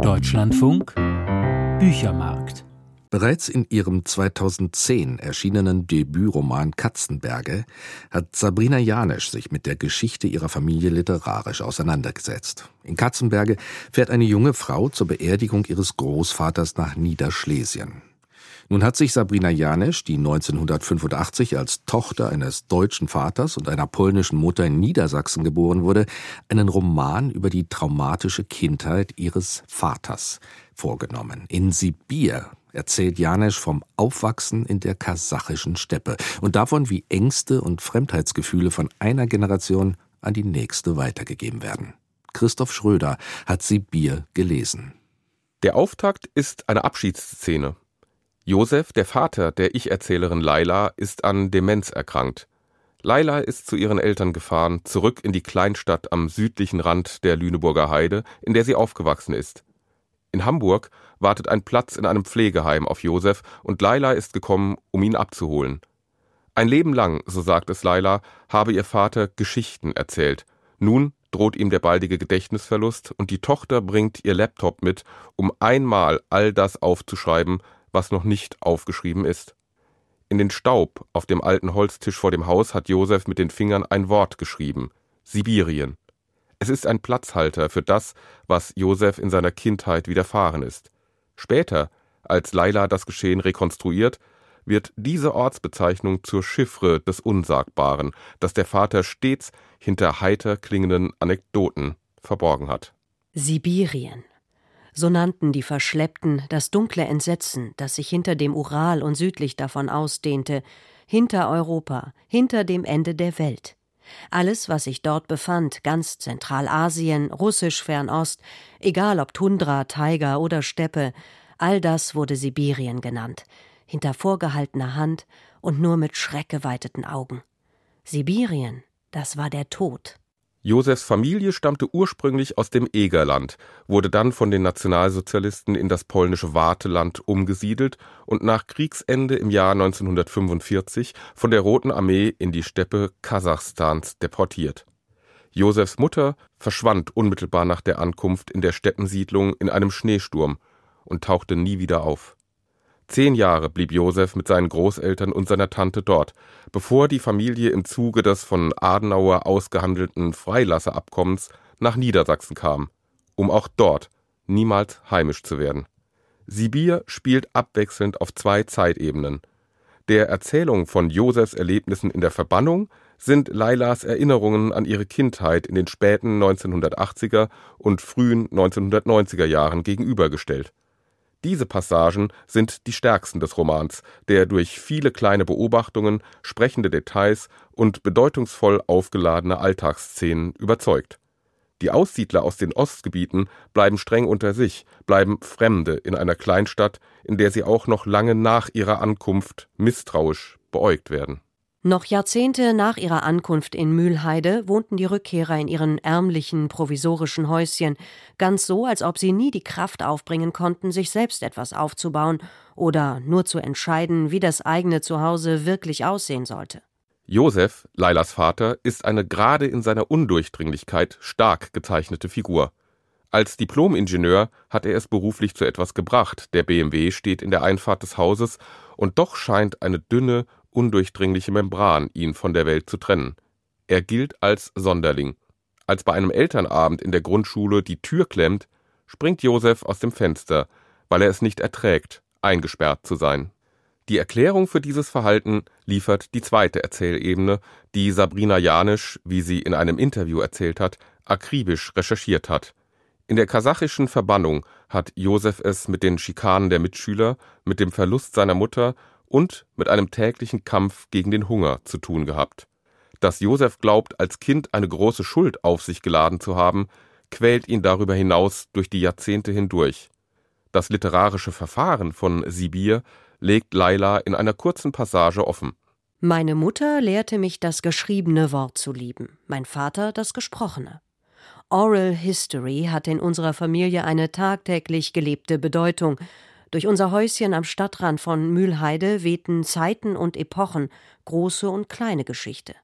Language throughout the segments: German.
Deutschlandfunk Büchermarkt Bereits in ihrem 2010 erschienenen Debütroman Katzenberge hat Sabrina Janisch sich mit der Geschichte ihrer Familie literarisch auseinandergesetzt. In Katzenberge fährt eine junge Frau zur Beerdigung ihres Großvaters nach Niederschlesien. Nun hat sich Sabrina Janisch, die 1985 als Tochter eines deutschen Vaters und einer polnischen Mutter in Niedersachsen geboren wurde, einen Roman über die traumatische Kindheit ihres Vaters vorgenommen. In Sibir erzählt Janesch vom Aufwachsen in der kasachischen Steppe und davon, wie Ängste und Fremdheitsgefühle von einer Generation an die nächste weitergegeben werden. Christoph Schröder hat Sibir gelesen. Der Auftakt ist eine Abschiedsszene. Josef, der Vater der Ich-Erzählerin Laila, ist an Demenz erkrankt. Laila ist zu ihren Eltern gefahren, zurück in die Kleinstadt am südlichen Rand der Lüneburger Heide, in der sie aufgewachsen ist. In Hamburg wartet ein Platz in einem Pflegeheim auf Josef und Laila ist gekommen, um ihn abzuholen. Ein Leben lang, so sagt es Laila, habe ihr Vater Geschichten erzählt. Nun droht ihm der baldige Gedächtnisverlust und die Tochter bringt ihr Laptop mit, um einmal all das aufzuschreiben, was noch nicht aufgeschrieben ist. In den Staub auf dem alten Holztisch vor dem Haus hat Josef mit den Fingern ein Wort geschrieben: Sibirien. Es ist ein Platzhalter für das, was Josef in seiner Kindheit widerfahren ist. Später, als Laila das Geschehen rekonstruiert, wird diese Ortsbezeichnung zur Chiffre des Unsagbaren, das der Vater stets hinter heiter klingenden Anekdoten verborgen hat. Sibirien. So nannten die Verschleppten das dunkle Entsetzen, das sich hinter dem Ural und südlich davon ausdehnte, hinter Europa, hinter dem Ende der Welt. Alles, was sich dort befand, ganz Zentralasien, russisch Fernost, egal ob Tundra, Taiga oder Steppe, all das wurde Sibirien genannt, hinter vorgehaltener Hand und nur mit schreckgeweiteten Augen. Sibirien, das war der Tod. Josefs Familie stammte ursprünglich aus dem Egerland, wurde dann von den Nationalsozialisten in das polnische Warteland umgesiedelt und nach Kriegsende im Jahr 1945 von der Roten Armee in die Steppe Kasachstans deportiert. Josefs Mutter verschwand unmittelbar nach der Ankunft in der Steppensiedlung in einem Schneesturm und tauchte nie wieder auf. Zehn Jahre blieb Josef mit seinen Großeltern und seiner Tante dort, bevor die Familie im Zuge des von Adenauer ausgehandelten Freilasseabkommens nach Niedersachsen kam, um auch dort niemals heimisch zu werden. Sibir spielt abwechselnd auf zwei Zeitebenen. Der Erzählung von Josefs Erlebnissen in der Verbannung sind Lailas Erinnerungen an ihre Kindheit in den späten 1980er und frühen 1990er Jahren gegenübergestellt. Diese Passagen sind die stärksten des Romans, der durch viele kleine Beobachtungen, sprechende Details und bedeutungsvoll aufgeladene Alltagsszenen überzeugt. Die Aussiedler aus den Ostgebieten bleiben streng unter sich, bleiben Fremde in einer Kleinstadt, in der sie auch noch lange nach ihrer Ankunft misstrauisch beäugt werden noch Jahrzehnte nach ihrer Ankunft in Mühlheide wohnten die Rückkehrer in ihren ärmlichen, provisorischen Häuschen, ganz so, als ob sie nie die Kraft aufbringen konnten, sich selbst etwas aufzubauen oder nur zu entscheiden, wie das eigene Zuhause wirklich aussehen sollte. Josef, Lailas Vater, ist eine gerade in seiner Undurchdringlichkeit stark gezeichnete Figur. Als Diplomingenieur hat er es beruflich zu etwas gebracht, der BMW steht in der Einfahrt des Hauses, und doch scheint eine dünne, undurchdringliche Membran ihn von der Welt zu trennen. Er gilt als Sonderling. Als bei einem Elternabend in der Grundschule die Tür klemmt, springt Josef aus dem Fenster, weil er es nicht erträgt, eingesperrt zu sein. Die Erklärung für dieses Verhalten liefert die zweite Erzählebene, die Sabrina Janisch, wie sie in einem Interview erzählt hat, akribisch recherchiert hat. In der kasachischen Verbannung hat Josef es mit den Schikanen der Mitschüler, mit dem Verlust seiner Mutter und mit einem täglichen Kampf gegen den Hunger zu tun gehabt. Dass Josef glaubt, als Kind eine große Schuld auf sich geladen zu haben, quält ihn darüber hinaus durch die Jahrzehnte hindurch. Das literarische Verfahren von Sibir legt Laila in einer kurzen Passage offen. Meine Mutter lehrte mich das geschriebene Wort zu lieben, mein Vater das gesprochene. Oral History hat in unserer Familie eine tagtäglich gelebte Bedeutung, durch unser Häuschen am Stadtrand von Mühlheide wehten Zeiten und Epochen, große und kleine Geschichte.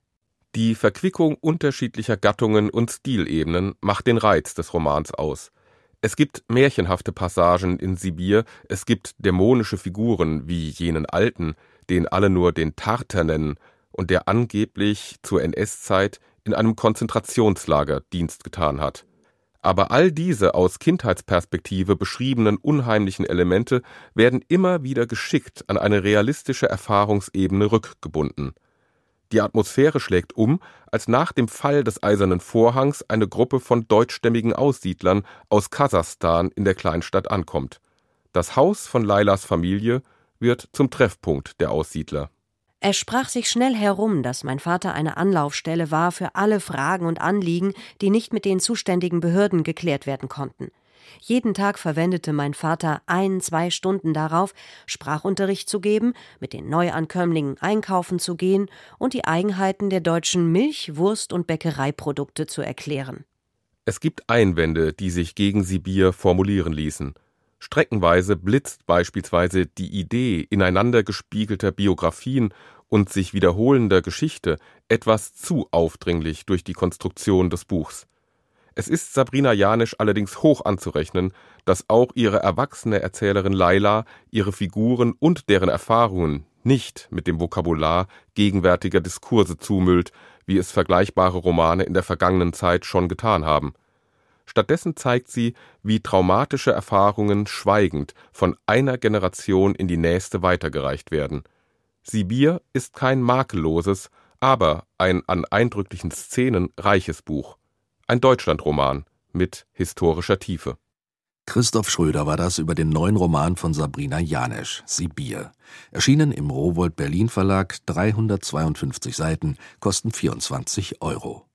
Die Verquickung unterschiedlicher Gattungen und Stilebenen macht den Reiz des Romans aus. Es gibt märchenhafte Passagen in Sibir, es gibt dämonische Figuren wie jenen Alten, den alle nur den Tarter nennen und der angeblich zur NS-Zeit in einem Konzentrationslager Dienst getan hat. Aber all diese aus Kindheitsperspektive beschriebenen unheimlichen Elemente werden immer wieder geschickt an eine realistische Erfahrungsebene rückgebunden. Die Atmosphäre schlägt um, als nach dem Fall des Eisernen Vorhangs eine Gruppe von deutschstämmigen Aussiedlern aus Kasachstan in der Kleinstadt ankommt. Das Haus von Lailas Familie wird zum Treffpunkt der Aussiedler. Es sprach sich schnell herum, dass mein Vater eine Anlaufstelle war für alle Fragen und Anliegen, die nicht mit den zuständigen Behörden geklärt werden konnten. Jeden Tag verwendete mein Vater ein, zwei Stunden darauf, Sprachunterricht zu geben, mit den Neuankömmlingen einkaufen zu gehen und die Eigenheiten der deutschen Milch-, Wurst- und Bäckereiprodukte zu erklären. Es gibt Einwände, die sich gegen Sibir formulieren ließen. Streckenweise blitzt beispielsweise die Idee ineinander gespiegelter Biografien und sich wiederholender Geschichte etwas zu aufdringlich durch die Konstruktion des Buchs. Es ist Sabrina Janisch allerdings hoch anzurechnen, dass auch ihre erwachsene Erzählerin Laila ihre Figuren und deren Erfahrungen nicht mit dem Vokabular gegenwärtiger Diskurse zumüllt, wie es vergleichbare Romane in der vergangenen Zeit schon getan haben. Stattdessen zeigt sie, wie traumatische Erfahrungen schweigend von einer Generation in die nächste weitergereicht werden. Sibir ist kein makelloses, aber ein an eindrücklichen Szenen reiches Buch. Ein Deutschlandroman mit historischer Tiefe. Christoph Schröder war das über den neuen Roman von Sabrina Janesch, Sibir. Erschienen im Rowold Berlin Verlag, 352 Seiten, kosten 24 Euro.